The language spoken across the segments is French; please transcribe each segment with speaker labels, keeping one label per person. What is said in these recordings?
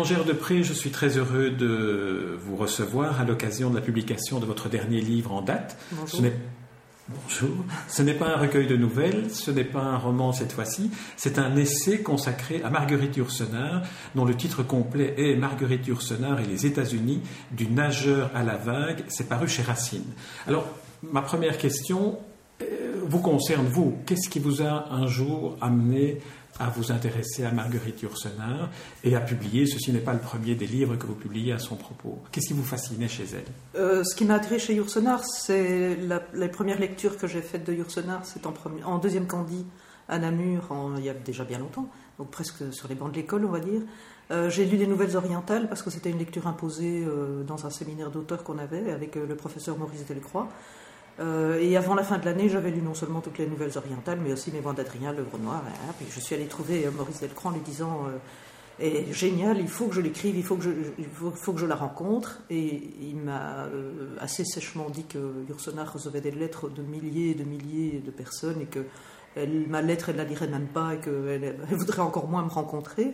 Speaker 1: Bérangère Depré, je suis très heureux de vous recevoir à l'occasion de la publication de votre dernier livre en date.
Speaker 2: Bonjour.
Speaker 1: Bonjour. Ce n'est pas un recueil de nouvelles, ce n'est pas un roman cette fois-ci, c'est un essai consacré à Marguerite Yourcenar, dont le titre complet est Marguerite Yourcenar et les États-Unis, du nageur à la vague. C'est paru chez Racine. Alors, ma première question euh, vous concerne, vous. Qu'est-ce qui vous a un jour amené à vous intéresser à Marguerite Yourcenar et à publier, ceci n'est pas le premier des livres que vous publiez à son propos. Qu'est-ce qui vous fascinait chez elle?
Speaker 2: Euh, Ce qui m'a attiré chez Yourcenar, c'est la, les premières lectures que j'ai faites de Yourcenar, c'est en, deuxième candie à Namur, il y a déjà bien longtemps, donc presque sur les bancs de l'école, on va dire. Euh, j'ai lu les Nouvelles Orientales parce que c'était une lecture imposée euh, dans un séminaire d'auteurs qu'on avait avec le professeur Maurice Delcroix. Euh, et avant la fin de l'année, j'avais lu non seulement toutes les nouvelles orientales, mais aussi mes d'Adrien, L'œuvre noire. Et puis je suis allée trouver euh, Maurice Delcroix en lui disant euh, Génial, il faut que je l'écrive, il, faut que je, la rencontre. Et il m'a assez sèchement dit que Yourcenar recevait des lettres de milliers et de milliers de personnes et que ma lettre, elle ne la lirait même pas et qu'elle elle voudrait encore moins me rencontrer.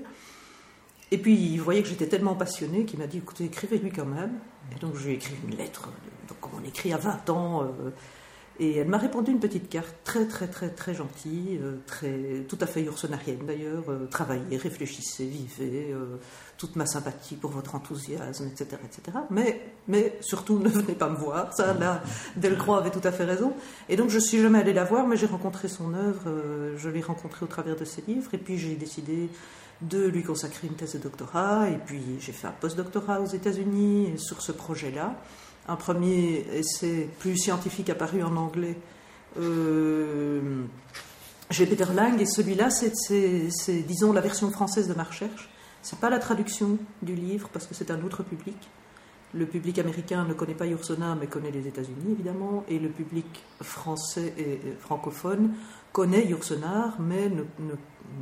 Speaker 2: Et puis, il voyait que j'étais tellement passionnée qu'il m'a dit écoutez, écrivez-lui quand même. Et donc, je lui ai écrit une lettre, donc, comme on écrit à 20 ans. Euh, et elle m'a répondu une petite carte très, très, très, très gentille, euh, très, tout à fait ursonarienne d'ailleurs. Euh, travaillez, réfléchissez, vivez, euh, toute ma sympathie pour votre enthousiasme, etc. etc. Mais, mais surtout, ne venez pas me voir. Ça, là, Delcroix avait tout à fait raison. Et donc, je suis jamais allée la voir, mais j'ai rencontré son œuvre. je l'ai rencontrée au travers de ses livres. Et puis, j'ai décidé de lui consacrer une thèse de doctorat. Et puis, j'ai fait un post-doctorat aux États-Unis sur ce projet-là. Un premier essai plus scientifique apparu en anglais euh, Peter Lang. Et celui-là, c'est, disons, la version française de ma recherche. C'est pas la traduction du livre, parce que c'est un autre public. Le public américain ne connaît pas Yourcenar, mais connaît les États-Unis, évidemment. Et le public français et francophone connaît Yourcenar, mais ne, ne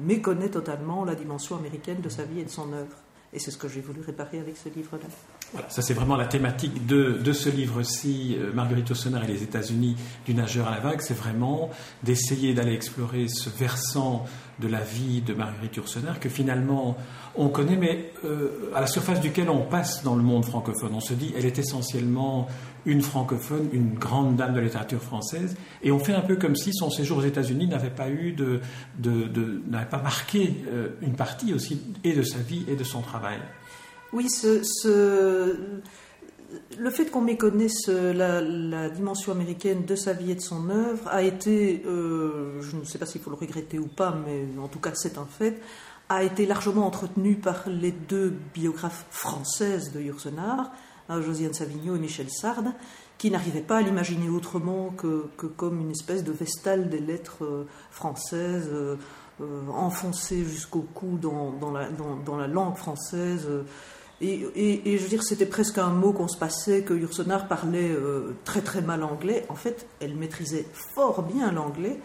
Speaker 2: méconnaît totalement la dimension américaine de sa vie et de son œuvre. Et c'est ce que j'ai voulu réparer avec ce livre-là.
Speaker 1: Voilà, ça c'est vraiment la thématique de, de ce livre-ci, euh, Marguerite Yourcenar et les États-Unis du nageur à la vague, c'est vraiment d'essayer d'aller explorer ce versant de la vie de Marguerite Yourcenar que finalement on connaît, mais euh, à la surface duquel on passe dans le monde francophone. On se dit, elle est essentiellement une francophone, une grande dame de la littérature française, et on fait un peu comme si son séjour aux États-Unis n'avait pas eu de n'avait pas marqué euh, une partie aussi et de sa vie et de son travail.
Speaker 2: Oui, ce, le fait qu'on méconnaisse la, dimension américaine de sa vie et de son œuvre a été, euh, je ne sais pas s'il faut le regretter ou pas, mais en tout cas c'est un fait, a été largement entretenu par les deux biographes françaises de Yourcenar, Josiane Savigno et Michel Sard, qui n'arrivaient pas à l'imaginer autrement que, comme une espèce de vestale des lettres françaises. Euh, enfoncée jusqu'au cou dans, la, langue française. Et, je veux dire, c'était presque un mot qu'on se passait, que Yourcenar parlait euh, très très mal anglais. En fait, elle maîtrisait fort bien l'anglais,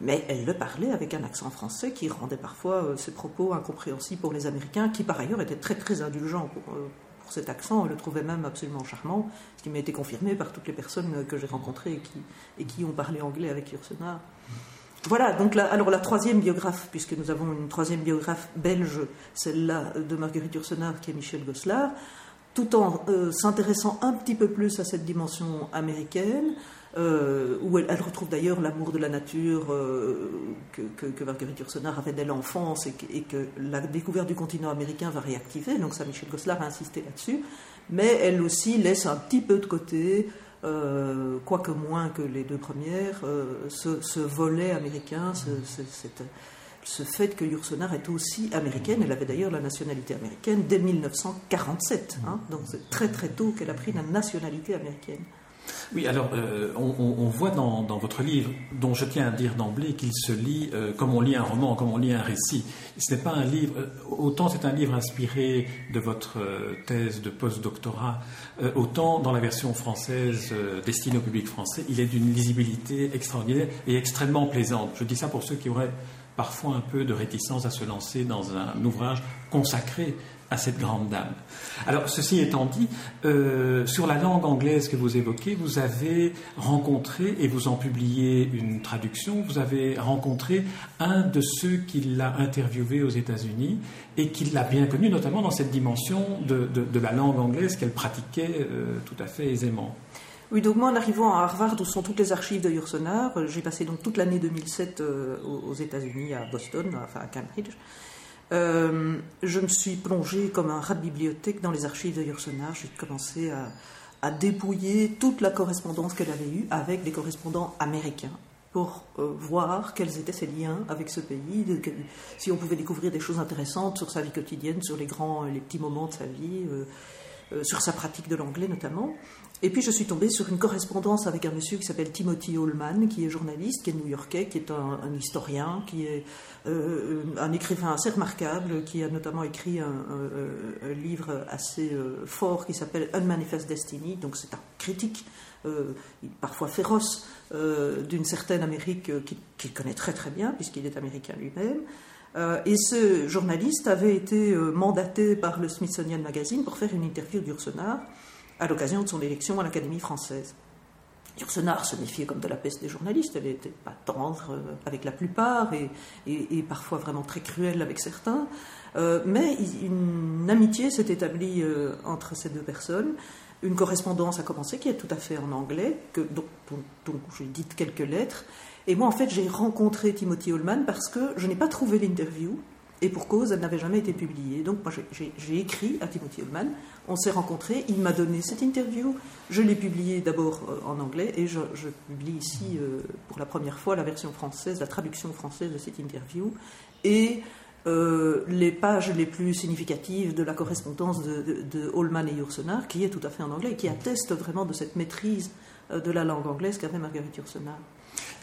Speaker 2: mais elle le parlait avec un accent français qui rendait parfois euh, ses propos incompréhensibles pour les Américains, qui par ailleurs étaient très très indulgents pour, euh, pour cet accent. On le trouvait même absolument charmant, ce qui m'a été confirmé par toutes les personnes que j'ai rencontrées et qui, et qui ont parlé anglais avec Yourcenar. Voilà, donc là, alors la troisième biographe, puisque nous avons une troisième biographe belge, celle-là de Marguerite Yourcenar, qui est Michel Gosselin, tout en euh, s'intéressant un petit peu plus à cette dimension américaine, euh, où elle, retrouve d'ailleurs l'amour de la nature euh, que, Marguerite Yourcenar avait dès l'enfance et, et, que la découverte du continent américain va réactiver, donc ça Michel Gosselin a insisté là-dessus, mais elle aussi laisse un petit peu de côté euh, quoique moins que les deux premières, euh, ce, ce, volet américain, ce, ce, cette, ce fait que Yourcenar est aussi américaine. Elle avait d'ailleurs la nationalité américaine dès 1947. Hein, donc c'est très très tôt qu'elle a pris la nationalité américaine.
Speaker 1: Oui, alors euh, on, voit dans, votre livre, dont je tiens à dire d'emblée qu'il se lit euh, comme on lit un roman, comme on lit un récit. Ce n'est pas un livre, euh, autant c'est un livre inspiré de votre thèse de post-doctorat, autant dans la version française destinée au public français, il est d'une lisibilité extraordinaire et extrêmement plaisante. Je dis ça pour ceux qui auraient parfois un peu de réticence à se lancer dans un ouvrage consacré à cette grande dame. Alors, ceci étant dit, euh, sur la langue anglaise que vous évoquez, vous avez rencontré, et vous en publiez une traduction, vous avez rencontré un de ceux qui l'a interviewé aux États-Unis et qui l'a bien connu, notamment dans cette dimension de, la langue anglaise qu'elle pratiquait euh, tout à fait aisément.
Speaker 2: Oui, donc moi en arrivant à Harvard, où sont toutes les archives de Yursonar, j'ai passé donc toute l'année 2007 euh, aux États-Unis, à Boston, enfin à Cambridge. Euh, je me suis plongée comme un rat de bibliothèque dans les archives de Yursenar. J'ai commencé à, dépouiller toute la correspondance qu'elle avait eue avec des correspondants américains pour euh, voir quels étaient ses liens avec ce pays, si on pouvait découvrir des choses intéressantes sur sa vie quotidienne, sur les grands, les petits moments de sa vie, euh, sur sa pratique de l'anglais notamment. Et puis je suis tombée sur une correspondance avec un monsieur qui s'appelle Timothy Holman, qui est journaliste, qui est new-yorkais, qui est un, historien, qui est euh, un écrivain assez remarquable, qui a notamment écrit un, livre assez euh, fort qui s'appelle Unmanifest Destiny. Donc c'est un critique, euh, parfois féroce, d'une certaine Amérique qu'il connaît très très bien, puisqu'il est américain lui-même. et ce journaliste avait été mandaté par le Smithsonian Magazine pour faire une interview d'Ursenard à l'occasion de son élection à l'Académie française. Ursenard se méfiait comme de la peste des journalistes, elle n'était pas tendre euh, avec la plupart et, parfois vraiment très cruelle avec certains. Euh, mais une amitié s'est établie euh, entre ces deux personnes. Une correspondance a commencé qui est tout à fait en anglais, que, donc, donc j'ai dit quelques lettres. Et moi, en fait, j'ai rencontré Timothy Holman parce que je n'ai pas trouvé l'interview et pour cause, elle n'avait jamais été publiée. Donc moi, j'ai écrit à Timothy Ullman, on s'est rencontrés, il m'a donné cette interview, je l'ai publiée d'abord euh, en anglais, et je, publie ici euh, pour la première fois la version française, la traduction française de cette interview, et euh, les pages les plus significatives de la correspondance de, de, Holman et Yourcenar, qui est tout à fait en anglais, et qui atteste vraiment de cette maîtrise de la langue anglaise qu'avait Marguerite Yourcenar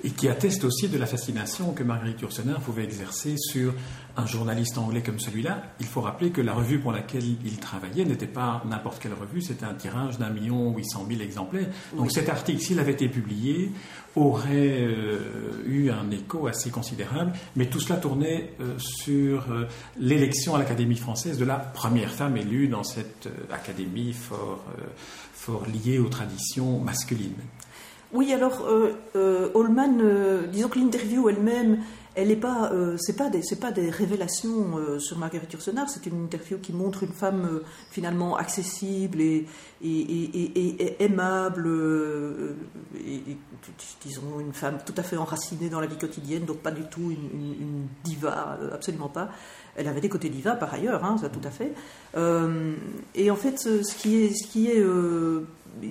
Speaker 1: et qui atteste aussi de la fascination que Marguerite Yourcenar pouvait exercer sur un journaliste anglais comme celui-là. Il faut rappeler que la revue pour laquelle il travaillait n'était pas n'importe quelle revue, c'était un tirage d'un million huit cent mille exemplaires. Donc cet article, s'il avait été publié, aurait euh, eu un écho assez considérable, mais tout cela tournait euh, sur euh, l'élection à l'Académie française de la première femme élue dans cette académie fort, fort liée aux traditions masculines.
Speaker 2: Oui, alors euh, euh, Holman, euh, disons que l'interview elle-même, elle n'est pas, c'est pas des, c'est pas des révélations sur Marguerite Yourcenar. C'est une interview qui montre une femme finalement accessible et, aimable, disons une femme tout à fait enracinée dans la vie quotidienne, donc pas du tout une, diva, absolument pas. Elle avait des côtés diva par ailleurs, hein, ça tout à fait. et en fait, ce qui est, ce qui est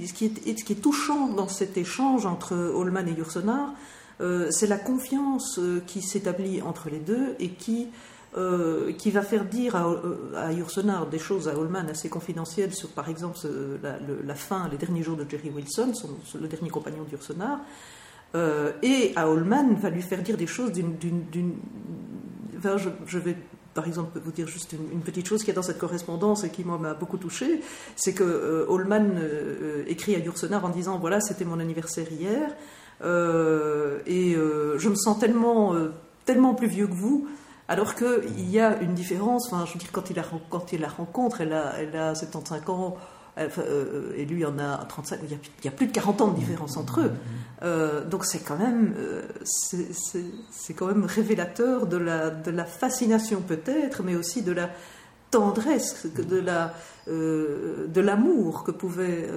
Speaker 2: ce qui, est, touchant dans cet échange entre Holman et Yursenar, euh, c'est la confiance euh, qui s'établit entre les deux et qui, euh, qui va faire dire à, à des choses à Holman assez confidentielles sur, par exemple, la, fin, les derniers jours de Jerry Wilson, le dernier compagnon d'Yursenar. et à Holman va lui faire dire des choses d'une. je, je, vais par exemple, vous dire juste une, petite chose qui est dans cette correspondance et qui m'a beaucoup touché, c'est que euh, Holman euh, écrit à Yursenar en disant voilà c'était mon anniversaire hier euh, et je me sens tellement tellement plus vieux que vous. Alors qu'il y a une différence, enfin, je veux dire, quand il, quand il la rencontre, elle a, elle a 75 ans, euh, et lui en a 35, il y a, plus de 40 ans de différence entre eux. Euh, donc c'est quand même, euh, c'est quand même révélateur de la, de la fascination peut-être, mais aussi de la tendresse, de la de l'amour que pouvait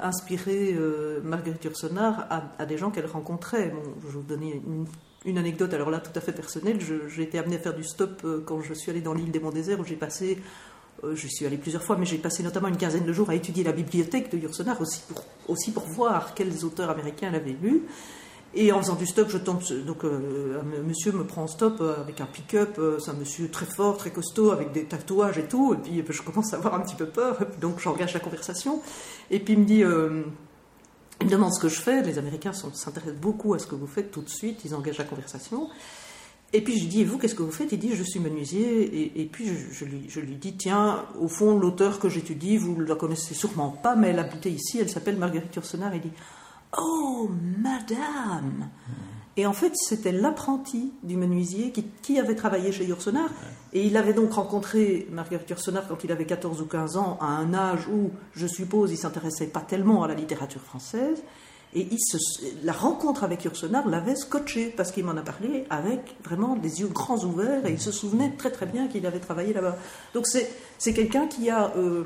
Speaker 2: inspirer Marguerite Yourcenar à, des gens qu'elle rencontrait. Bon, je vais vous donner une, une, anecdote, alors là tout à fait personnelle. J'ai été amenée à faire du stop quand je suis allée dans l'île des Monts Déserts où j'ai passé euh, je suis allée plusieurs fois, mais j'ai passé notamment une quinzaine de jours à étudier la bibliothèque de Yursenar aussi pour, aussi pour voir quels auteurs américaens elle avait lus. Et en faisant du stop, je tombe. Donc, euh, un monsieur me prend en stop euh, avec un pick-up. c'est un monsieur très fort, très costaud, avec des tatouages et tout. Et puis, je commence à avoir un petit peu peur. Donc, j'engage la conversation. Et puis, il me dit. il me demande ce que je fais. Les Américains s'intéressent beaucoup à ce que vous faites tout de suite. Ils engagent la conversation. Et puis je lui dis, et vous, qu'est-ce que vous faites? Il dit, je suis menuisier. Et, puis je, lui, je, lui, dis, tiens, au fond, l'auteur que j'étudie, vous ne la connaissez sûrement pas, mais elle habitait ici, elle s'appelle Marguerite Yourcenar. Il dit, oh, madame Et en fait, c'était l'apprenti du menuisier qui, avait travaillé chez Yourcenar. Et il avait donc rencontré Marguerite Yourcenar quand il avait 14 ou 15 ans, à un âge où, je suppose, il s'intéressait pas tellement à la littérature française. Et la rencontre avec Yourcenar l'avait scotché, parce qu'il m'en a parlé avec vraiment des yeux grands ouverts, et il se souvenait très très bien qu'il avait travaillé là-bas. Donc c'est quelqu'un qui a... Euh,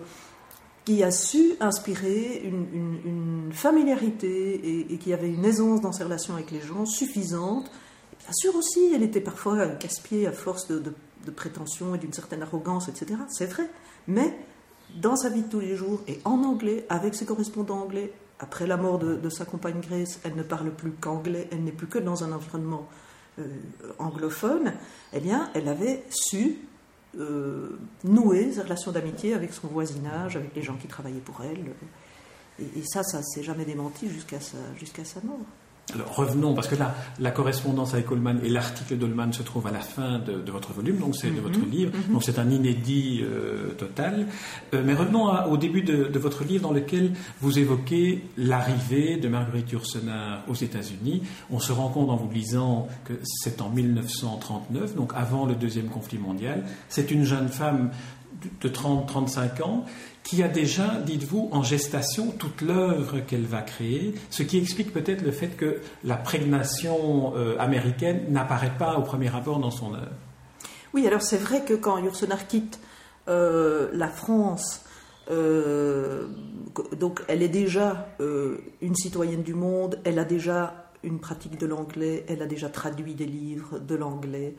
Speaker 2: qui a su inspirer une, familiarité et, qui avait une aisance dans ses relations avec les gens suffisante. bien sûr aussi, elle était parfois casse-pied à force de, prétention et d'une certaine arrogance, etc. C'est vrai. Mais dans sa vie de tous les jours et en anglais, avec ses correspondants anglais, après la mort de, sa compagne Grace, elle ne parle plus qu'anglais, elle n'est plus que dans un environnement euh, anglophone, eh bien, elle avait su euh, nouer ses relations d'amitié avec son voisinage, avec les gens qui travaillaient pour elle. Et, ça, ça s'est jamais démenti jusqu'à sa, jusqu'à sa mort.
Speaker 1: Alors revenons, parce que là, la correspondance avec Coleman et l'article d'Ullman se trouvent à la fin de, votre volume, donc c'est de votre mhm. livre, mhm. donc c'est un inédit euh, total. Euh, mais revenons au début de, votre livre dans lequel vous évoquez l'arrivée de Marguerite Yourcenar aux États-Unis. On se rend compte en vous lisant que c'est en 1939, donc avant le deuxième conflit mondial. C'est une jeune femme de 30-35 ans qui a déjà, dites-vous, en gestation toute l'œuvre qu'elle va créer, ce qui explique peut-être le fait que la prégnation euh, américaine n'apparaît pas au premier abord dans son œuvre.
Speaker 2: Oui, alors c'est vrai que quand Yourcenar quitte euh, la France, euh, donc elle est déjà une citoyenne du monde, elle a déjà une pratique de l'anglais, elle a déjà traduit des livres de l'anglais,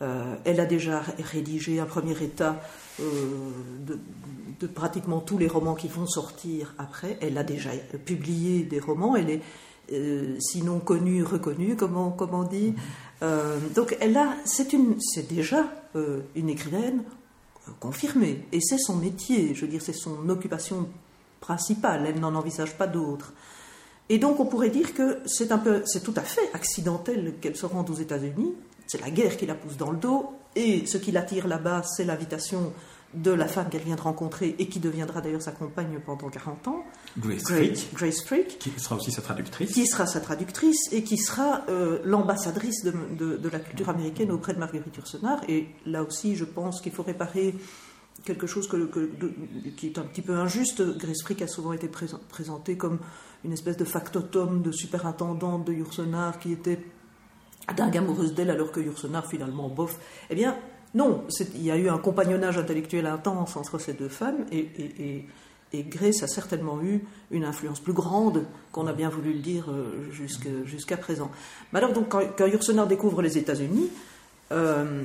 Speaker 2: elle a déjà rédigé un premier état de, de pratiquement tous les romans qui vont sortir après. Elle a déjà publié des romans, elle est euh, sinon connue, reconnue, comme on, dit. Euh, donc elle a, c'est, une, c'est déjà euh, une écrivaine confirmée, et c'est son métier, je veux dire, c'est son occupation principale, elle n'en envisage pas d'autre. Et donc on pourrait dire que c'est un peu, c'est tout à fait accidentel qu'elle se rende aux États-Unis. C'est la guerre qui la pousse dans le dos, et ce qui l'attire là-bas, c'est l'invitation de la femme qu'elle vient de rencontrer et qui deviendra d'ailleurs sa compagne pendant 40 ans.
Speaker 1: Grace,
Speaker 2: Frick.
Speaker 1: Qui sera aussi sa traductrice.
Speaker 2: Qui sera sa traductrice et qui sera euh, l'ambassadrice de, la culture américaine auprès de Marguerite Yourcenar. Et là aussi, je pense qu'il faut réparer quelque chose qui est un petit peu injuste. Grace Frick a souvent été présentée comme une espèce de factotum, de superintendante de Yourcenar qui était dingue amoureuse d'elle alors que Yourcenar finalement bof. Eh bien, non, il y a eu un compagnonnage intellectuel intense entre ces deux femmes et, Grace a certainement eu une influence plus grande qu'on a bien voulu le dire euh, jusqu'à présent. Mais alors, donc, quand, quand découvre les États-Unis, euh,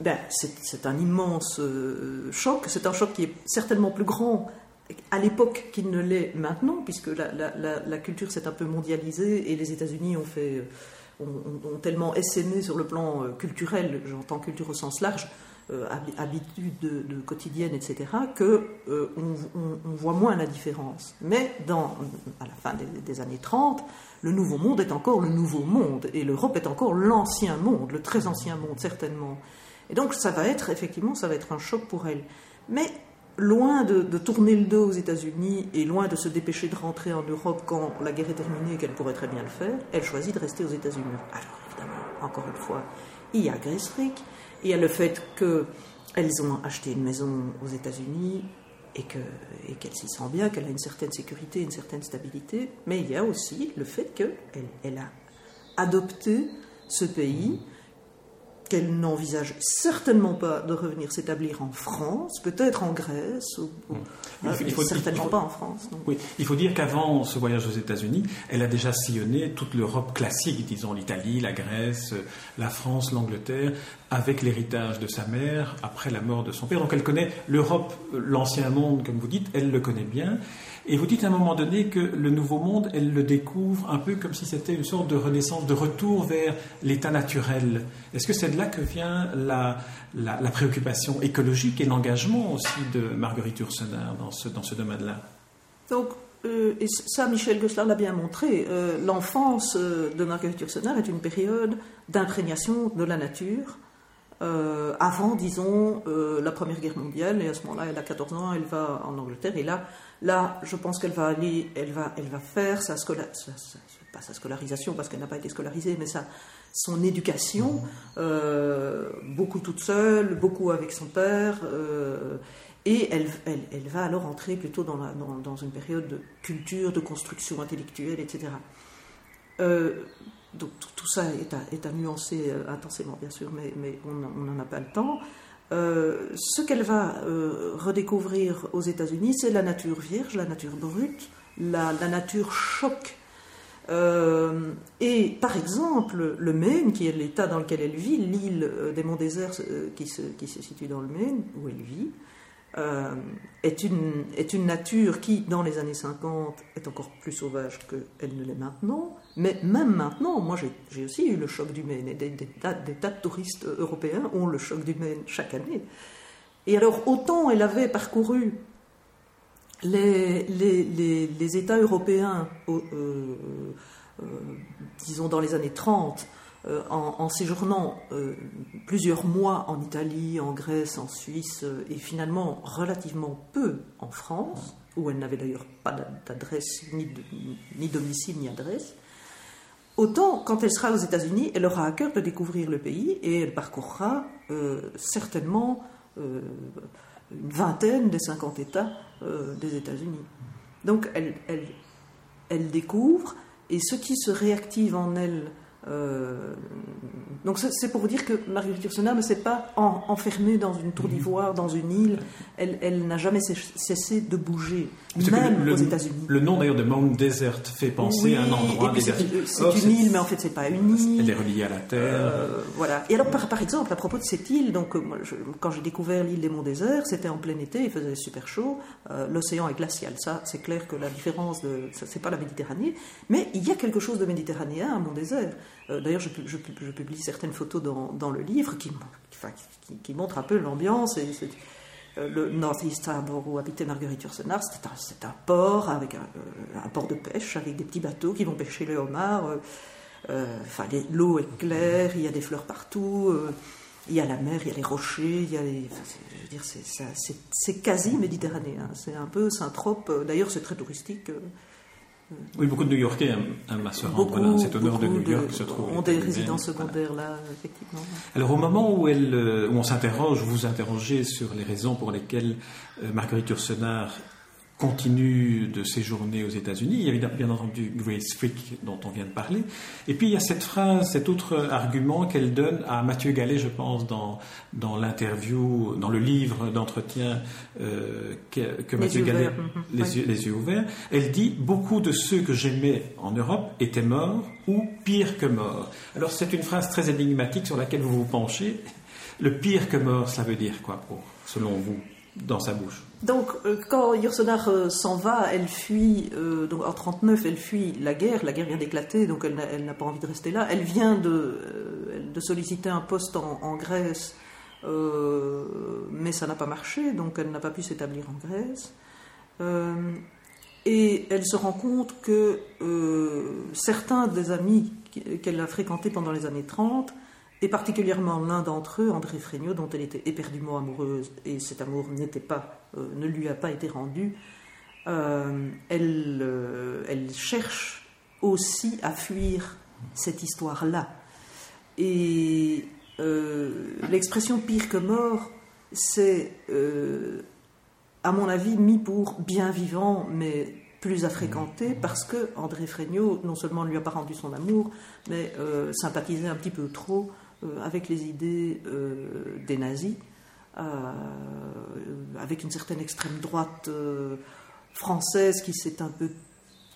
Speaker 2: ben, c'est un immense euh, choc. C'est un choc qui est certainement plus grand à l'époque qu'il ne l'est maintenant, puisque la culture s'est un peu mondialisée et les États-Unis ont fait ont, tellement essaimé sur le plan euh, culturel, j'entends culture au sens large, euh, habitudes de, quotidiennes, etc., que euh, on, voit moins la différence. Mais à la fin des, années 30, le nouveau monde est encore le nouveau monde, et l'Europe est encore l'ancien monde, le très ancien monde, certainement. Et donc ça va être, effectivement, ça va être un choc pour elle. Mais loin de, tourner le dos aux États-Unis et loin de se dépêcher de rentrer en Europe quand la guerre est terminée et qu'elle pourrait très bien le faire, elle choisit de rester aux États-Unis. Alors évidemment, encore une fois, il y a Grace Frick, il y a le fait qu'elles ont acheté une maison aux États-Unis et qu'elle s'y sent bien, qu'elle a une certaine sécurité, une certaine stabilité, mais il y a aussi le fait qu'elle elle a adopté ce pays qu'elle n'envisage certainement pas de revenir s'établir en France, peut-être en Grèce, ou, il faut, certainement pas en France.
Speaker 1: Oui, il faut dire qu'avant ce voyage aux États-Unis, elle a déjà sillonné toute l'Europe classique, disons l'Italie, la Grèce, la France, l'Angleterre, avec l'héritage de sa mère après la mort de son père. Donc elle connaît l'Europe, l'ancien monde, comme vous dites, elle le connaît bien. Et vous dites à un moment donné que le nouveau monde, elle le découvre un peu comme si c'était une sorte de renaissance, de retour vers l'état naturel. Est-ce que c'est de là que vient la, préoccupation écologique et l'engagement aussi de Marguerite Ursenar dans ce, domaine-là?
Speaker 2: Donc, euh, et ça, Michel Gosselin l'a bien montré, euh, l'enfance euh, de Marguerite Ursenar est une période d'imprégnation de la nature. Avant, disons, la Première Guerre mondiale, et à ce moment-là, elle a 14 ans, elle va en Angleterre, et là, Là, je pense qu'elle va aller, elle va, elle va faire sa, pas sa scolarisation parce qu'elle n'a pas été scolarisée, mais sa, son éducation, euh, beaucoup toute seule, beaucoup avec son père, euh, et elle, elle, va alors entrer plutôt dans, la, dans, une période de culture, de construction intellectuelle, etc. donc tout ça est à, nuancer intensément, bien sûr, mais, on n'en a pas le temps. ce qu'elle va redécouvrir aux États-Unis, c'est la nature vierge, la nature brute, la, nature. Euh, et par exemple, le Maine, qui est l'état dans lequel elle vit, l'île euh, des monts déserts euh, qui, se, qui, se, situe dans le Maine, où elle vit, est, une, est une nature qui, dans les années 50, est encore plus sauvage qu'elle ne l'est maintenant. Mais même maintenant, moi j'ai aussi eu le choc du Maine, et des, tas, de touristes européens ont le choc du Maine chaque année. Et alors, autant elle avait parcouru les, les, États européens, euh, euh, disons dans les années 30, euh, en, séjournant plusieurs mois en Italie, en Grèce, en Suisse, et finalement relativement peu en France, où elle n'avait d'ailleurs pas d'adresse, ni, domicile, ni adresse, autant quand elle sera aux États-Unis, elle aura à cœur de découvrir le pays et elle parcourra certainement une vingtaine des 50 États euh, des États-Unis. Donc elle, elle, découvre, et ce qui se réactive en elle euh, donc c'est pour vous dire que Marguerite Yourcenar ne s'est pas enfermée dans une tour mhm. d'ivoire, dans une île. Elle, elle n'a jamais cessé de bouger, même aux États-Unis.
Speaker 1: Le nom d'ailleurs de Mount Desert fait penser à un endroit désertique.
Speaker 2: C'est oh, une île, mais en fait c'est pas une île.
Speaker 1: Elle est reliée à la terre. Euh,
Speaker 2: voilà. Et alors par, par, exemple, à propos de cette île, donc euh, quand j'ai découvert l'île des Monts Déserts, c'était en plein été, il faisait super chaud. L'océan est glacial. Ça, c'est clair que la différence, de, c'est pas la Méditerranée, mais il y a quelque chose de méditerranéen à Mont Désert. Euh, d'ailleurs, je, publie certaines photos dans, le livre qui, montrent un peu l'ambiance. Euh, le Northeast Harbor où habitait Marguerite Yourcenar, c'est un, port avec euh, un, port de pêche avec des petits bateaux qui vont pêcher les homards. Enfin, l'eau est claire, il y a des fleurs partout, il y a la mer, il y a les rochers, il y a je veux dire, c'est quasi méditerranéen. C'est un peu synthrope. D'ailleurs, c'est très touristique.
Speaker 1: Oui, beaucoup de New-Yorkais aiment, à se rendre dans cet honneur de New York se trouve.
Speaker 2: ont des résidences secondaires là, effectivement.
Speaker 1: Alors au moment où, elle, euh, où on s'interroge, vous vous interrogez sur les raisons pour lesquelles euh, Marguerite Ursenard continue de séjourner aux États-Unis. Il y a bien entendu Grace Frick dont on vient de parler. Et puis il y a cette phrase, cet autre argument qu'elle donne à Mathieu Gallet, je pense, dans, dans l'interview, dans le livre d'entretien euh, que, Mathieu Gallet,
Speaker 2: mhm.
Speaker 1: les, yeux, les yeux ouverts. Elle dit Beaucoup de ceux que j'aimais en Europe étaient morts ou pire que morts. Alors c'est une phrase très énigmatique sur laquelle vous vous penchez. Le pire que mort, cela veut dire quoi, pour, selon vous, dans sa bouche
Speaker 2: donc, euh, quand Yourcenar euh, s'en va, elle fuit, euh, donc en 39, elle fuit la guerre, la guerre vient d'éclater, donc elle, n'a pas envie de rester là. Elle vient de, solliciter un poste en, Grèce, mais ça n'a pas marché, donc elle n'a pas pu s'établir en Grèce. et elle se rend compte que certains des amis qu'elle a fréquentés pendant les années 30 et particulièrement l'un d'entre eux, André Fregnaud, dont elle était éperdument amoureuse, et cet amour n'était pas, euh, ne lui a pas été rendu, euh, elle, euh, elle, cherche aussi à fuir cette histoire-là. Et l'expression pire que mort, c'est, à mon avis, mis pour bien vivant, mais plus à fréquenter, parce que André Fregnaud, non seulement ne lui a pas rendu son amour, mais sympathisait un petit peu trop avec les idées euh, des nazis, euh, avec une certaine extrême droite française qui s'est un peu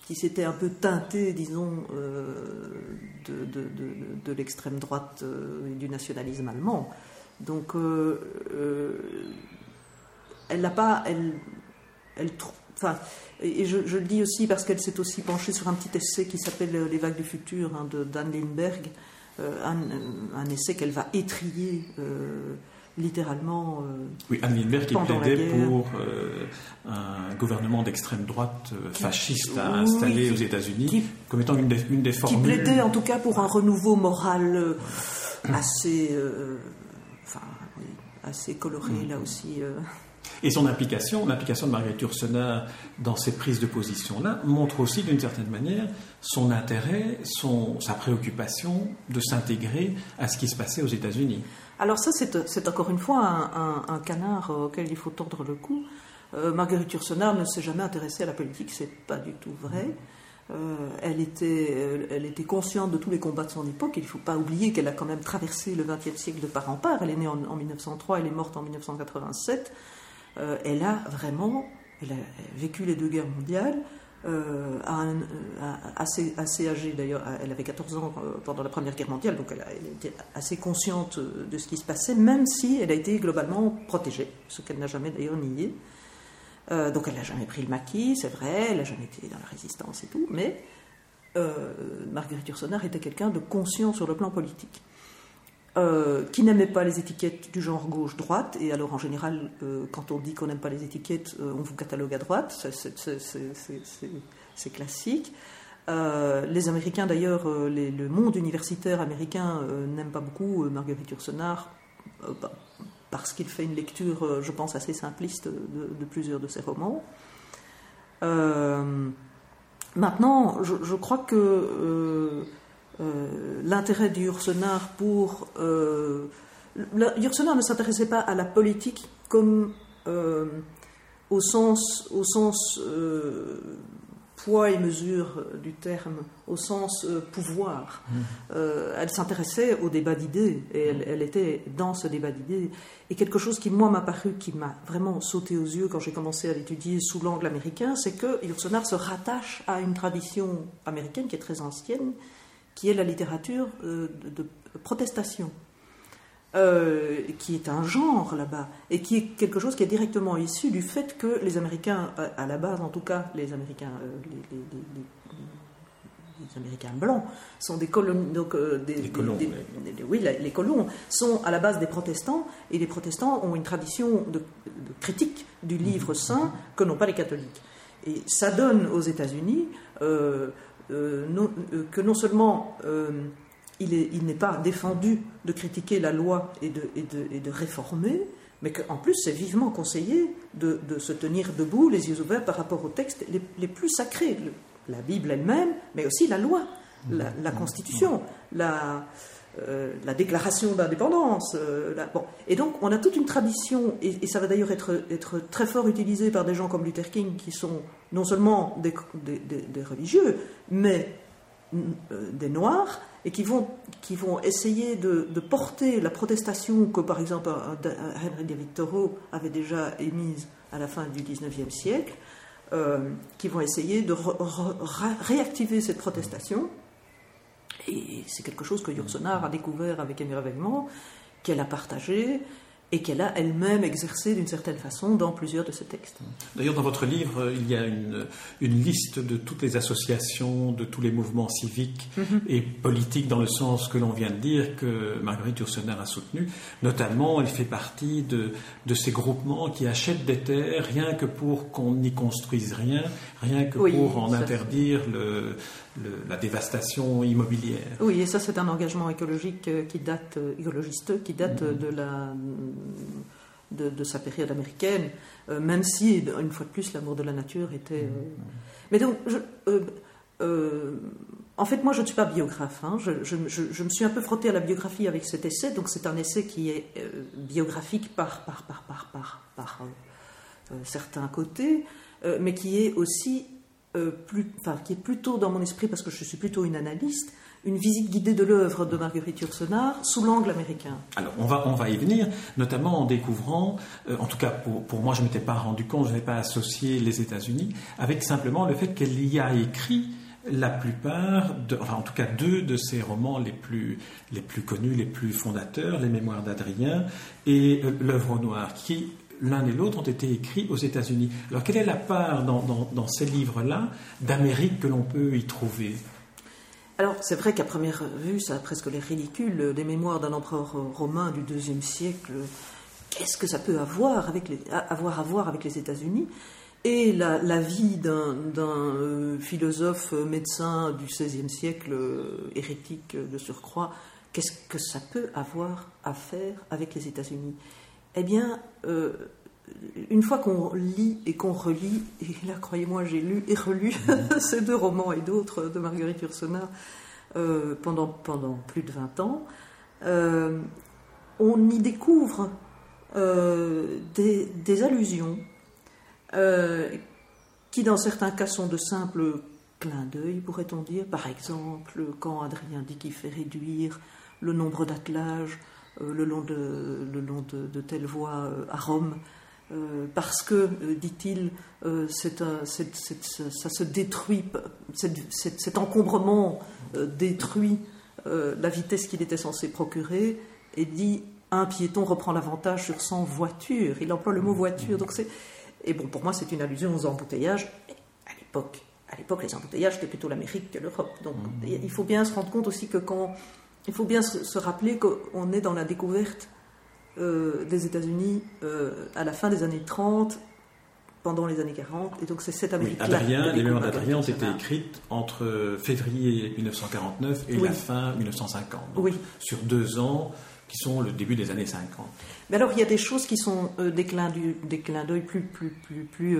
Speaker 2: qui s'était un peu teintée, disons, de, l'extrême droite et du nationalisme allemand. Donc, elle n'a pas, elle, elle, enfin, et je, le dis aussi parce qu'elle s'est aussi penchée sur un petit essai qui s'appelle Les vagues du futur hein, de Dan Lindbergh, euh, un, essai qu'elle va étrier euh, littéralement. Euh,
Speaker 1: oui, Anne Lindbergh qui plaidait pour un gouvernement d'extrême droite fasciste à installer aux États-Unis comme étant une des, une des formules.
Speaker 2: Qui plaidait en tout cas pour un renouveau moral assez, enfin, assez coloré mm. là aussi.
Speaker 1: Et son implication, l'implication de Marguerite Yourcenar dans ces prises de position-là, montre aussi d'une certaine manière son intérêt, son, sa préoccupation de s'intégrer à ce qui se passait aux États-Unis.
Speaker 2: Alors ça, c'est encore une fois un, canard auquel il faut tordre le cou. Euh, Marguerite Yourcenar ne s'est jamais intéressée à la politique, c'est pas du tout vrai. Euh, elle, était, euh, elle était consciente de tous les combats de son époque. Il ne faut pas oublier qu'elle a quand même traversé le XXe siècle de part en part. Elle est née en, en 1903, elle est morte en 1987. Euh, elle a vraiment vécu les deux guerres mondiales. Euh, assez, assez âgée d'ailleurs, elle avait 14 ans euh, pendant la Première Guerre mondiale, donc elle, était assez consciente de ce qui se passait, même si elle a été globalement protégée, ce qu'elle n'a jamais d'ailleurs nié. donc elle n'a jamais pris le maquis, c'est vrai, elle n'a jamais été dans la résistance et tout, mais Marguerite Yourcenar était quelqu'un de conscient sur le plan politique. Euh, qui n'aimait pas les étiquettes du genre gauche-droite. Et alors, en général, euh, quand on dit qu'on n'aime pas les étiquettes, euh, on vous catalogue à droite. C'est classique. les Américains, d'ailleurs, le monde universitaire américain n'aime pas beaucoup Marguerite Yourcenar bah, parce qu'il fait une lecture, je pense, assez simpliste de, plusieurs de ses romans. maintenant, je, je, crois que euh, l'intérêt du Ursenard pour. Euh, ne s'intéressait pas à la politique comme euh, au sens, au sens euh, poids et mesure du terme, au sens pouvoir. Mmh. elle s'intéressait au débat d'idées et elle, elle, était dans ce débat d'idées. Et quelque chose qui, moi, m'a paru, qui m'a vraiment sauté aux yeux quand j'ai commencé à l'étudier sous l'angle américain, c'est que Ursenard se rattache à une tradition américaine qui est très ancienne qui est la littérature euh, de, protestation, euh, qui est un genre là-bas, et qui est quelque chose qui est directement issu du fait que les Américains, à la base en tout cas, les Américains, euh, les, Américains blancs sont des colons, donc des,
Speaker 1: colons,
Speaker 2: oui, les colons sont à la base des protestants, et les protestants ont une tradition de, critique du livre saint que n'ont pas les catholiques. Et ça donne aux États-Unis euh, euh, que non seulement euh, il n'est pas défendu de critiquer la loi et de, réformer, mais qu'en plus c'est vivement conseillé de, se tenir debout, les yeux ouverts par rapport aux textes les, plus sacrés, la Bible elle-même, mais aussi la loi, la. Constitution, la, la déclaration d'indépendance. bon. Et donc on a toute une tradition, et, ça va d'ailleurs être, très fort utilisé par des gens comme Luther King, qui sont non seulement des, religieux, mais euh, des noirs, et qui vont, qui vont essayer de, porter la protestation que, par exemple, Henry David Thoreau avait déjà émise à la fin du XIXe siècle, euh, qui vont essayer de réactiver cette protestation. Et c'est quelque chose que Yourcenar a découvert avec émerveillement, qu'elle a partagé, et qu'elle a elle-même exercé d'une certaine façon dans plusieurs de ses textes.
Speaker 1: D'ailleurs, dans votre livre, il y a une, une, liste de toutes les associations, de tous les mouvements civiques mhm. et politiques, dans le sens que l'on vient de dire, que Marguerite Yourcenar a soutenu. Notamment, elle fait partie de, de, ces groupements qui achètent des terres rien que pour qu'on n'y construise rien, rien que pour en interdire le, la dévastation immobilière.
Speaker 2: Oui, et ça c'est un engagement écologique euh, qui date, euh, écologiste, qui date mm-hmm. de, la, de, sa période américaine, euh, même si, une fois de plus, l'amour de la nature était... Mm-hmm. Mais donc, en fait, moi je ne suis pas biographe, hein. je, me suis un peu frotté à la biographie avec cet essai, donc c'est un essai qui est biographique par, par, par, par, par, par certains côtés, mais qui est aussi euh, plus, qui est plutôt dans mon esprit, parce que je suis plutôt une analyste, une visite guidée de l'œuvre de Marguerite Yourcenar sous l'angle américain.
Speaker 1: Alors, on va, on va y venir, notamment en découvrant, euh, en tout cas pour, pour moi, je ne m'étais pas rendu compte, je n'ai pas associé les États-Unis, avec simplement le fait qu'elle y a écrit la plupart, en tout cas deux de ses romans les plus, les plus connus, les plus fondateurs, Les Mémoires d'Adrien et euh, L'œuvre noire, qui l'un et l'autre ont été écrits aux États-Unis. Alors, quelle est la part dans, ces livres-là d'Amérique que l'on peut y trouver?
Speaker 2: Alors, c'est vrai qu'à première vue, ça a presque l'air ridicule, des mémoires d'un empereur romain du IIe siècle. Qu'est-ce que ça peut avoir, avec les, à voir avec les États-Unis? Et la, vie d'un euh, philosophe euh, médecin du XVIe siècle, euh, hérétique de surcroît, qu'est-ce que ça peut avoir à faire avec les États-Unis? Eh bien, euh, une fois qu'on lit et qu'on relit, et là, croyez-moi, j'ai lu et relu ces deux romans et d'autres de Marguerite Yourcenar pendant, pendant plus de 20 ans, on y découvre des, des, allusions qui, dans certains cas, sont de simples clin d'œil, pourrait-on dire. Par exemple, quand Adrien dit qu'il fait réduire le nombre d'attelages euh, le long de, le long de, telle voie euh, à Rome, euh, parce que, dit-il, ça se détruit, cet encombrement détruit la vitesse qu'il était censé procurer, et dit un piéton reprend l'avantage sur son voiture. Il emploie le mot voiture. Donc c'est et bon, pour moi, c'est une allusion aux embouteillages. Mais à l'époque, à l'époque, les embouteillages, c'était plutôt l'Amérique que l'Europe. Donc, mmh. il faut bien se rendre compte aussi que quand. Il faut bien se, rappeler qu'on est dans la découverte euh, des États-Unis euh, à la fin des années 30, pendant les années 40. Et donc, c'est cette Amérique-là.
Speaker 1: les mémoires d'Adrien ont été écrites entre février 1949 et la fin 1950. oui. Sur deux ans qui sont le début des années 50.
Speaker 2: Mais alors, il y a des choses qui sont euh, des clins d'œil plus, plus, plus, plus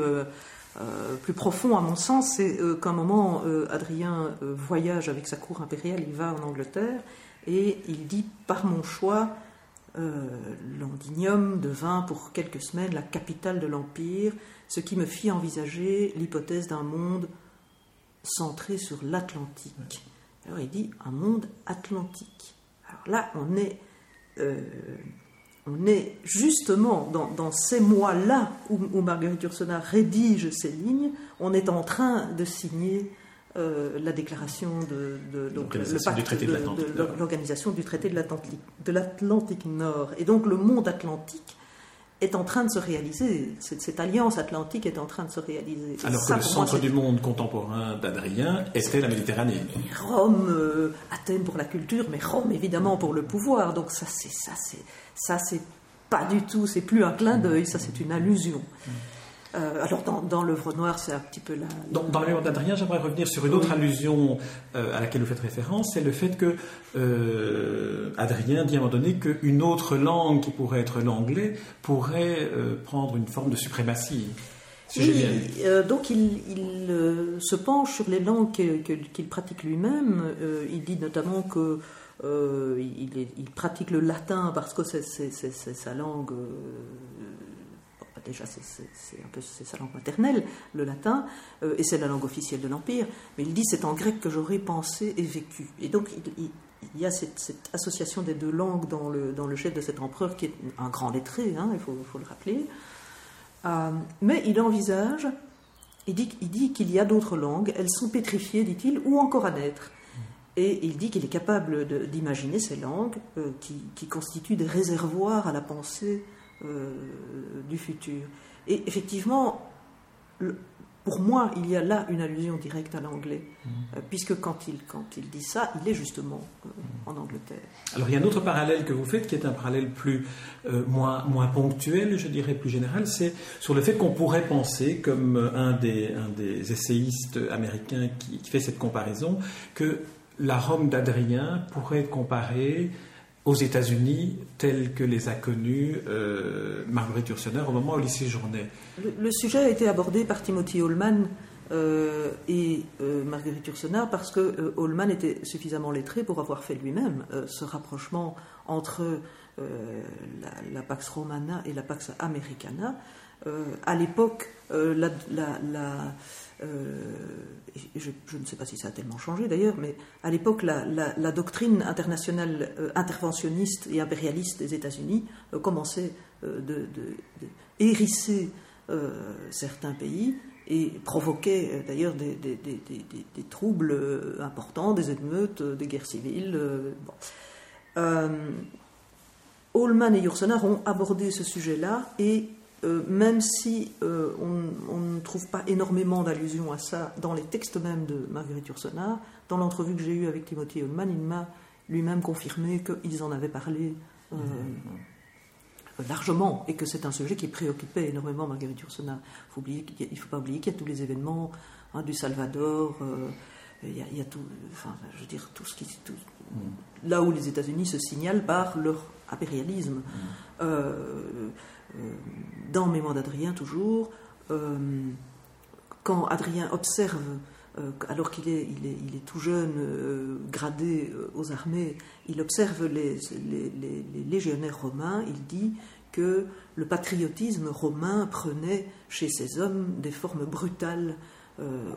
Speaker 2: euh, plus profond à mon sens, c'est euh, qu'à un moment, euh, Adrien voyage avec sa cour impériale, il va en Angleterre, et il dit par mon choix, Londinium devint pour quelques semaines la capitale de l'Empire, ce qui me fit envisager l'hypothèse d'un monde centré sur l'Atlantique. Alors il dit un monde atlantique. Alors là, on est on est justement dans, ces mois-là où, Marguerite Yourcenar rédige ces lignes, on est en train de signer euh, la déclaration de, l'organisation du traité de l'Atlantique Nord. Et donc le monde atlantique est en train de se réaliser. Cette, alliance atlantique est en train de se réaliser.
Speaker 1: Alors que le centre du monde contemporain d'Adrien était la Méditerranée?
Speaker 2: Rome, euh, Athènes pour la culture, mais Rome évidemment pour le pouvoir. Donc ça, c'est ça, c'est ça, c'est pas du tout, c'est plus un clin d'œil, ça, c'est une allusion. Euh, alors dans, dans l'œuvre noire, c'est un petit peu la.
Speaker 1: Dans, dans la mémoire d'Adrien, j'aimerais revenir sur une autre allusion euh, à laquelle vous faites référence, c'est le fait que euh, Adrien dit à un moment donné qu'une autre langue qui pourrait être l'anglais pourrait prendre une forme de suprématie.
Speaker 2: donc il, il se penche sur les langues qu'il pratique lui-même. il dit notamment que euh, il, pratique le latin parce que c'est sa langue. Euh, déjà, c'est un peu sa langue maternelle, le latin, euh, et c'est la langue officielle de l'Empire. Mais il dit c'est en grec que j'aurais pensé et vécu. Et donc, il, y a cette, association des deux langues dans le, dans le chef de cet empereur qui est un grand lettré, hein, il faut, le rappeler. mais il envisage, il dit qu'il y a d'autres langues, elles sont pétrifiées, dit-il, ou encore à naître. Et il dit qu'il est capable d'imaginer ces langues euh, qui, constituent des réservoirs à la pensée euh, du futur. Et effectivement, pour moi, il y a là une allusion directe à l'anglais, mmh. euh, puisque quand il, quand il dit ça, il est justement en Angleterre.
Speaker 1: Alors il y a un autre parallèle que vous faites, qui est un parallèle plus, moins, moins ponctuel, je dirais plus général, c'est sur le fait qu'on pourrait penser, comme un des, un des essayistes américains qui, qui fait cette comparaison, que la Rome d'Adrien pourrait être comparée aux États-Unis tels que les a connus euh, Marguerite Yourcenar au moment où il y séjournait.
Speaker 2: Le, sujet a été abordé par Timothy Holman euh, et euh, Marguerite Yourcenar parce que Holman était suffisamment lettré pour avoir fait lui-même ce rapprochement entre la, Pax Romana et la Pax Americana. à l'époque, la euh, je, ne sais pas si ça a tellement changé d'ailleurs, mais à l'époque, la, doctrine internationale euh, interventionniste et impérialiste des États-Unis euh, commençait de, hérisser certains pays et provoquait d'ailleurs des, troubles importants, des émeutes, des guerres civiles. Holman et Yourcenar ont abordé ce sujet-là et euh, même si euh, on, ne trouve pas énormément d'allusions à ça dans les textes même de Marguerite Yourcenar, dans l'entrevue que j'ai eue avec Timothy Holman, il m'a lui-même confirmé qu'ils en avaient parlé euh, largement et que c'est un sujet qui préoccupait énormément Marguerite Yourcenar. Il ne faut pas oublier qu'il y a tous les événements hein, du Salvador. il, y a, tout, enfin, je veux dire, tout ce qui, là où les États-Unis se signalent par leur impérialisme. Dans Mémoire d'Adrien toujours, quand Adrien observe alors qu'il est, tout jeune, gradé aux armées, il observe les, légionnaires romains, il dit que le patriotisme romain prenait chez ces hommes des formes brutales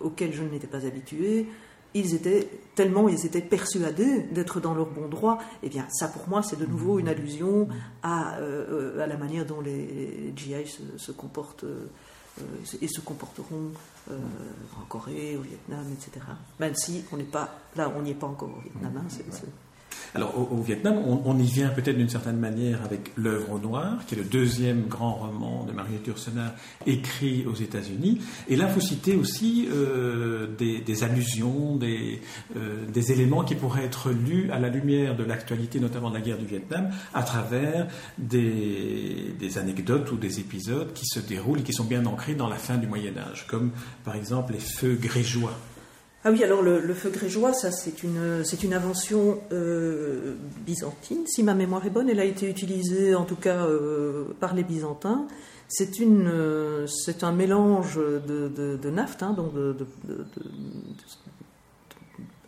Speaker 2: auxquelles je n'étais pas habitué, ils étaient tellement ils étaient persuadés d'être dans leur bon droit. Eh bien, ça pour moi, c'est de nouveau une allusion à, euh, la manière dont les, GI se, comportent euh, et se comporteront euh, en Corée, au Vietnam, etc. Même si on n'est pas là, on n'y est pas encore au Vietnam. Hein,
Speaker 1: alors au, Vietnam, on, y vient peut-être d'une certaine manière avec L'œuvre au noir, qui est le deuxième grand roman de Marguerite Yourcenar écrit aux États-Unis. Et là, vous citez aussi euh, des, allusions, des, euh, des, éléments qui pourraient être lus à la lumière de l'actualité, notamment de la guerre du Vietnam, à travers des, des anecdotes ou des épisodes qui se déroulent et qui sont bien ancrés dans la fin du Moyen Âge, comme par exemple les feux grégeois.
Speaker 2: Ah oui, alors le, feu grégeois, ça c'est une, invention euh, byzantine. Si ma mémoire est bonne, elle a été utilisée en tout cas euh, par les Byzantins. Euh, c'est un mélange de, de, hein, donc de,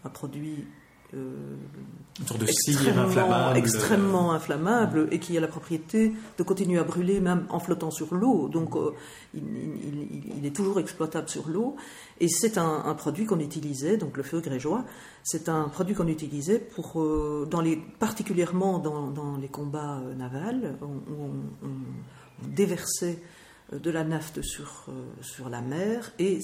Speaker 2: un produit
Speaker 1: de cire
Speaker 2: inflammable. Extrêmement inflammable et qui a la propriété de continuer à brûler même en flottant sur l'eau. Donc il, est toujours exploitable sur l'eau. Et c'est un, produit qu'on utilisait, donc le feu grégeois, c'est un produit qu'on utilisait pour, euh, dans les, particulièrement dans, les combats euh, navals, où on, déversait euh, de la nafte sur, sur la mer et,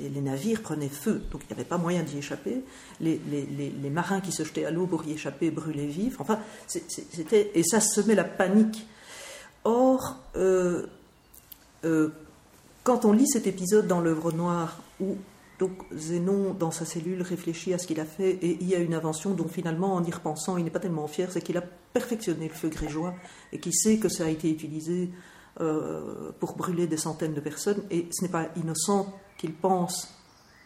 Speaker 2: les navires prenaient feu. Donc il n'y avait pas moyen d'y échapper. Les, les, marins qui se jetaient à l'eau pour y échapper brûlaient vifs. Enfin, c'était, et ça semait la panique. Or, quand on lit cet épisode dans l'œuvre noire où donc Zénon, dans sa cellule, réfléchit à ce qu'il a fait et y a une invention dont finalement, en y repensant, il n'est pas tellement fier, c'est qu'il a perfectionné le feu grégeois et qu'il sait que ça a été utilisé euh, pour brûler des centaines de personnes. Et ce n'est pas innocent qu'il pense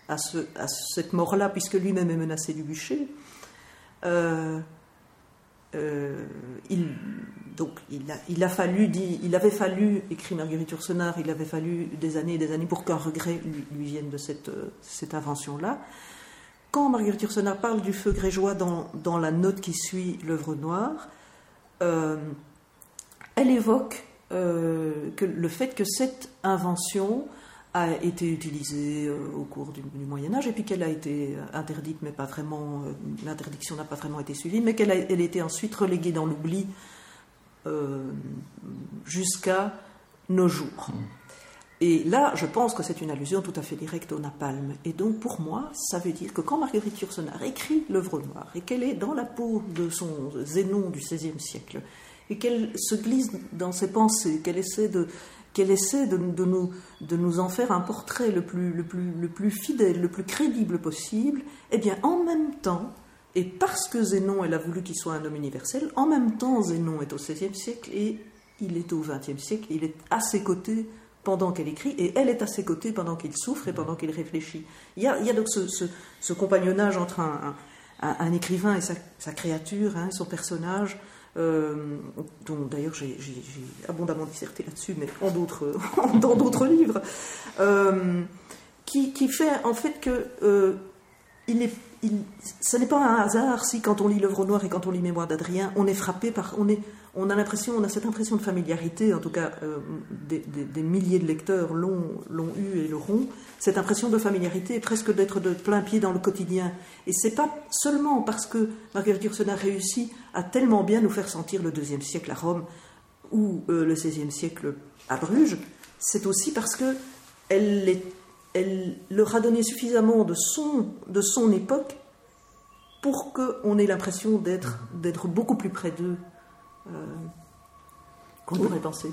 Speaker 2: à, cette mort-là, puisque lui-même est menacé du bûcher. Euh, euh, il, donc il, a, fallu, il avait fallu, écrit Marguerite Ursenard, il avait fallu des années et des années pour qu'un regret lui, vienne de cette, invention-là. Quand Marguerite Ursenard parle du feu grégeois dans, la note qui suit l'œuvre noire, elle évoque euh, que le fait que cette invention a été utilisée euh, au cours du, Moyen Âge et puis qu'elle a été interdite, mais pas vraiment, euh, l'interdiction n'a pas vraiment été suivie, mais qu'elle a, elle été ensuite reléguée dans l'oubli euh, jusqu'à nos jours. Mm. Et là, je pense que c'est une allusion tout à fait directe au napalm. Et donc, pour moi, ça veut dire que quand Marguerite Yourcenar écrit L'œuvre noire et qu'elle est dans la peau de son Zénon du XVIe siècle, et qu'elle se glisse dans ses pensées, qu'elle essaie de, qu'elle essaie de, nous, de nous en faire un portrait le plus, le, plus, le plus fidèle, le plus crédible possible, eh bien, en même temps, et parce que Zénon, elle a voulu qu'il soit un homme universel, en même temps, Zénon est au XVIe siècle et il est au XXe siècle, il est à ses côtés pendant qu'elle écrit, et elle est à ses côtés pendant qu'il souffre et pendant qu'il réfléchit. Il y, a, il y a, donc ce, compagnonnage entre un, un, écrivain et sa, créature, hein, son personnage, dont d'ailleurs j'ai abondamment disserté là-dessus, mais dans d'autres livres, euh, qui, qui, fait en fait que euh, ce n'est pas un hasard si quand on lit l'œuvre noire et quand on lit Mémoire d'Adrien, on est frappé par, on est, on a cette impression de familiarité, en tout cas des, des, milliers de lecteurs l'ont, eu et l'auront, cette impression de familiarité, presque d'être de plein pied dans le quotidien. Et c'est pas seulement parce que Marguerite Yourcenar réussit à tellement bien nous faire sentir le deuxième siècle à Rome ou euh, le XVIe siècle à Bruges, c'est aussi parce que elle, leur a donné suffisamment de son, de son époque pour qu'on ait l'impression d'être, beaucoup plus près d'eux euh, qu'on pourrait penser.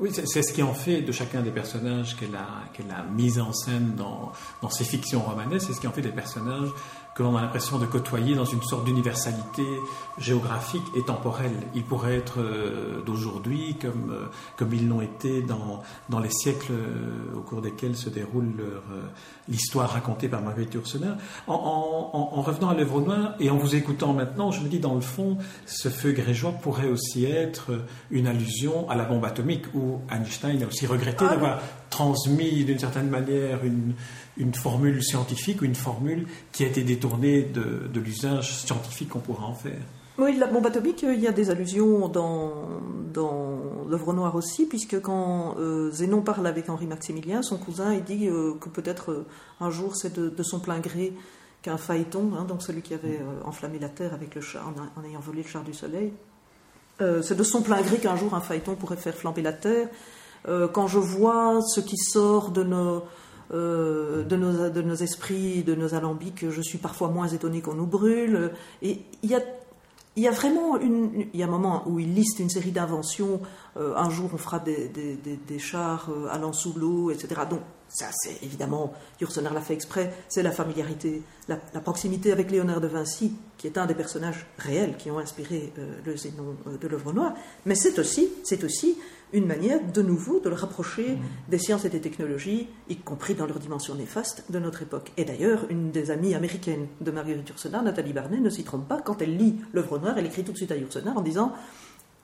Speaker 1: Oui, c'est ce qui en fait de chacun des personnages qu'elle a, a mis en scène dans, dans ses fictions romanesques, c'est ce qui en fait des personnages que l'on a l'impression de côtoyer dans une sorte d'universalité géographique et temporelle. Ils pourraient être euh, d'aujourd'hui comme, euh, comme ils l'ont été dans, dans les siècles euh, au cours desquels se déroule l'histoire racontée par Marguerite Yourcenar. En, en, en, revenant à l'œuvre noire et en vous écoutant maintenant, je me dis dans le fond, ce feu grégeois pourrait aussi être une allusion à la bombe atomique où Einstein a aussi regretté ah d'avoir transmis d'une certaine manière une, formule scientifique ou une formule qui a été détournée de, l'usage scientifique qu'on pourra en faire.
Speaker 2: Oui, la bombe atomique, il y a des allusions dans, l'œuvre noire aussi, puisque quand euh, Zénon parle avec Henri Maximilien, son cousin, il dit euh, que peut-être euh, un jour c'est de, son plein gré qu'un phaéton, hein, donc celui qui avait enflammé la Terre avec le char, en, ayant volé le char du Soleil, c'est de son plein gré qu'un jour un phaéton pourrait faire flamber la Terre. Quand je vois ce qui sort de nos euh, de, nos, de nos esprits, de nos alambics, je suis parfois moins étonné qu'on nous brûle. Et il y a il y a vraiment une, il y a un moment où il liste une série d'inventions. Euh, un jour, on fera des, des, des, chars euh, allant sous l'eau, etc. Donc, ça, c'est évidemment, Yourcenar l'a fait exprès, c'est la familiarité, la, proximité avec Léonard de Vinci, qui est un des personnages réels qui ont inspiré le Zénon de l'œuvre noire. Mais c'est aussi, c'est aussi une manière de nouveau de le rapprocher des sciences et des technologies, y compris dans leur dimension néfaste, de notre époque. Et d'ailleurs, une des amies américaines de Marguerite Yourcenar, Nathalie Barnet, ne s'y trompe pas. Quand elle lit l'œuvre noire, elle écrit tout de suite à Yourcenar en disant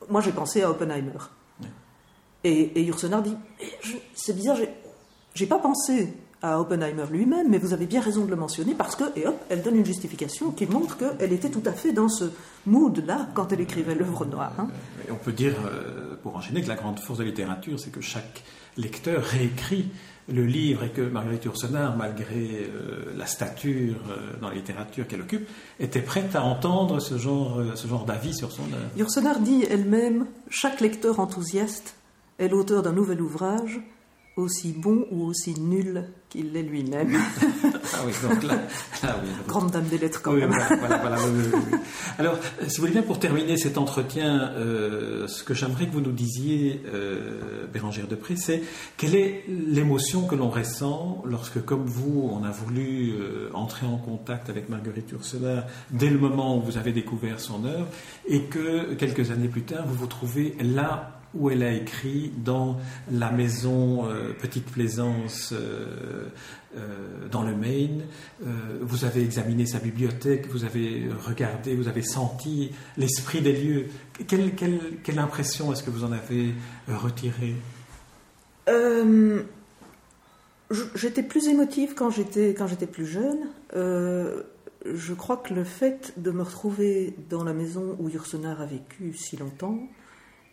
Speaker 2: Moi j'ai pensé à Oppenheimer. Et, et Yourcenar dit C'est bizarre, j'ai pas pensé à Oppenheimer lui-même, mais vous avez bien raison de le mentionner parce que, et hop, elle donne une justification qui montre qu'elle était tout à fait dans ce mood-là quand elle écrivait l'œuvre noire. Hein.
Speaker 1: on peut dire, euh, pour enchaîner, que la grande force de la littérature, c'est que chaque lecteur réécrit le livre et que Marguerite Yourcenar, malgré euh, la stature euh, dans la littérature qu'elle occupe, était prête à entendre ce genre, ce genre d'avis sur son œuvre.
Speaker 2: Yourcenar dit elle-même Chaque lecteur enthousiaste est l'auteur d'un nouvel ouvrage aussi bon ou aussi nul qu'il l'est lui-même.
Speaker 1: ah oui, donc là, oui,
Speaker 2: Grande dame des lettres quand même.
Speaker 1: Alors, euh, si vous voulez bien, pour terminer cet entretien, euh, ce que j'aimerais que vous nous disiez, euh, Bérangère Depré, c'est quelle est l'émotion que l'on ressent lorsque, comme vous, on a voulu euh, entrer en contact avec Marguerite Yourcenar dès le moment où vous avez découvert son œuvre, et que quelques années plus tard, vous vous trouvez là où elle a écrit dans la maison euh, Petite Plaisance euh, euh, dans le Maine. vous avez examiné sa bibliothèque, vous avez regardé, vous avez senti l'esprit des lieux. Quelle, impression est-ce que vous en avez retiré
Speaker 2: J'étais plus émotive quand j'étais, quand j'étais plus jeune. je crois que le fait de me retrouver dans la maison où Yourcenar a vécu si longtemps,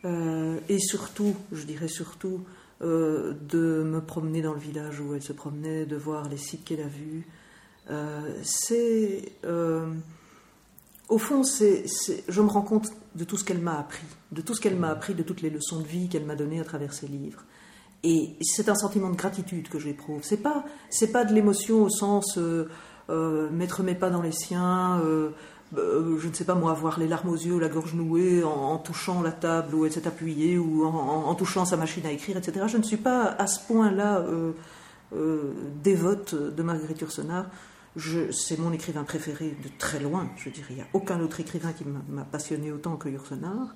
Speaker 2: euh, et surtout, je dirais surtout, euh, de me promener dans le village où elle se promenait, de voir les sites qu'elle a vus. Euh, c'est. au fond, c'est, je me rends compte de tout ce qu'elle m'a appris, de tout ce qu'elle m'a appris, de toutes les leçons de vie qu'elle m'a données à travers ses livres. Et c'est un sentiment de gratitude que j'éprouve. C'est pas, c'est pas de l'émotion au sens mettre mes pas dans les siens, euh, je ne sais pas moi, avoir les larmes aux yeux la gorge nouée en, touchant la table où elle s'est appuyée ou en, touchant sa machine à écrire, etc. Je ne suis pas à ce point-là euh, euh, dévote de Marguerite Yourcenar. C'est mon écrivain préféré de très loin. Je dirais, il n'y a aucun autre écrivain qui m'a passionné autant que Yourcenar.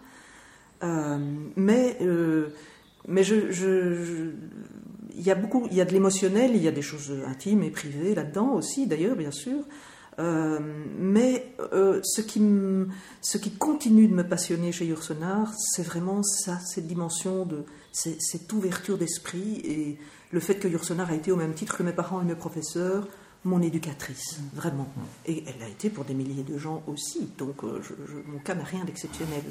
Speaker 2: mais mais il y a beaucoup, il y a de l'émotionnel, il y a des choses intimes et privées là-dedans aussi, d'ailleurs, bien sûr. Euh, mais euh, ce, qui ce qui continue de me passionner chez Yourcenar, c'est vraiment ça, cette dimension de cette ouverture d'esprit et le fait que Yourcenar a été au même titre que mes parents et mes professeurs mon éducatrice, vraiment. Et elle a été pour des milliers de gens aussi, donc euh, je, mon cas n'a rien d'exceptionnel.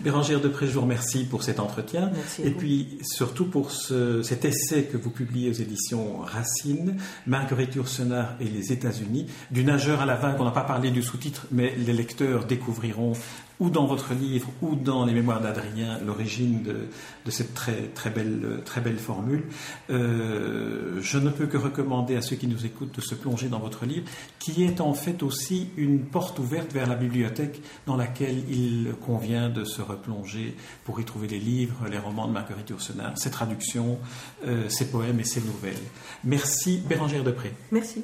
Speaker 1: Bérangère Depré, je vous remercie pour cet entretien. et puis surtout pour cet essai que vous publiez aux éditions Racine, Marguerite Yourcenar et les États-Unis, du nageur à la vague. On n'a pas parlé du sous-titre, mais les lecteurs découvriront ou dans votre livre ou dans les mémoires d'Adrien l'origine de, cette très, très, belle, très belle formule. Euh, je ne peux que recommander à ceux qui nous écoutent de se plonger dans votre livre, qui est en fait aussi une porte ouverte vers la bibliothèque dans laquelle il convient de se replonger pour y trouver les livres, les romans de Marguerite Yourcenar, ses traductions, euh, ses poèmes et ses nouvelles. Merci Bérangère Depré.
Speaker 2: Merci.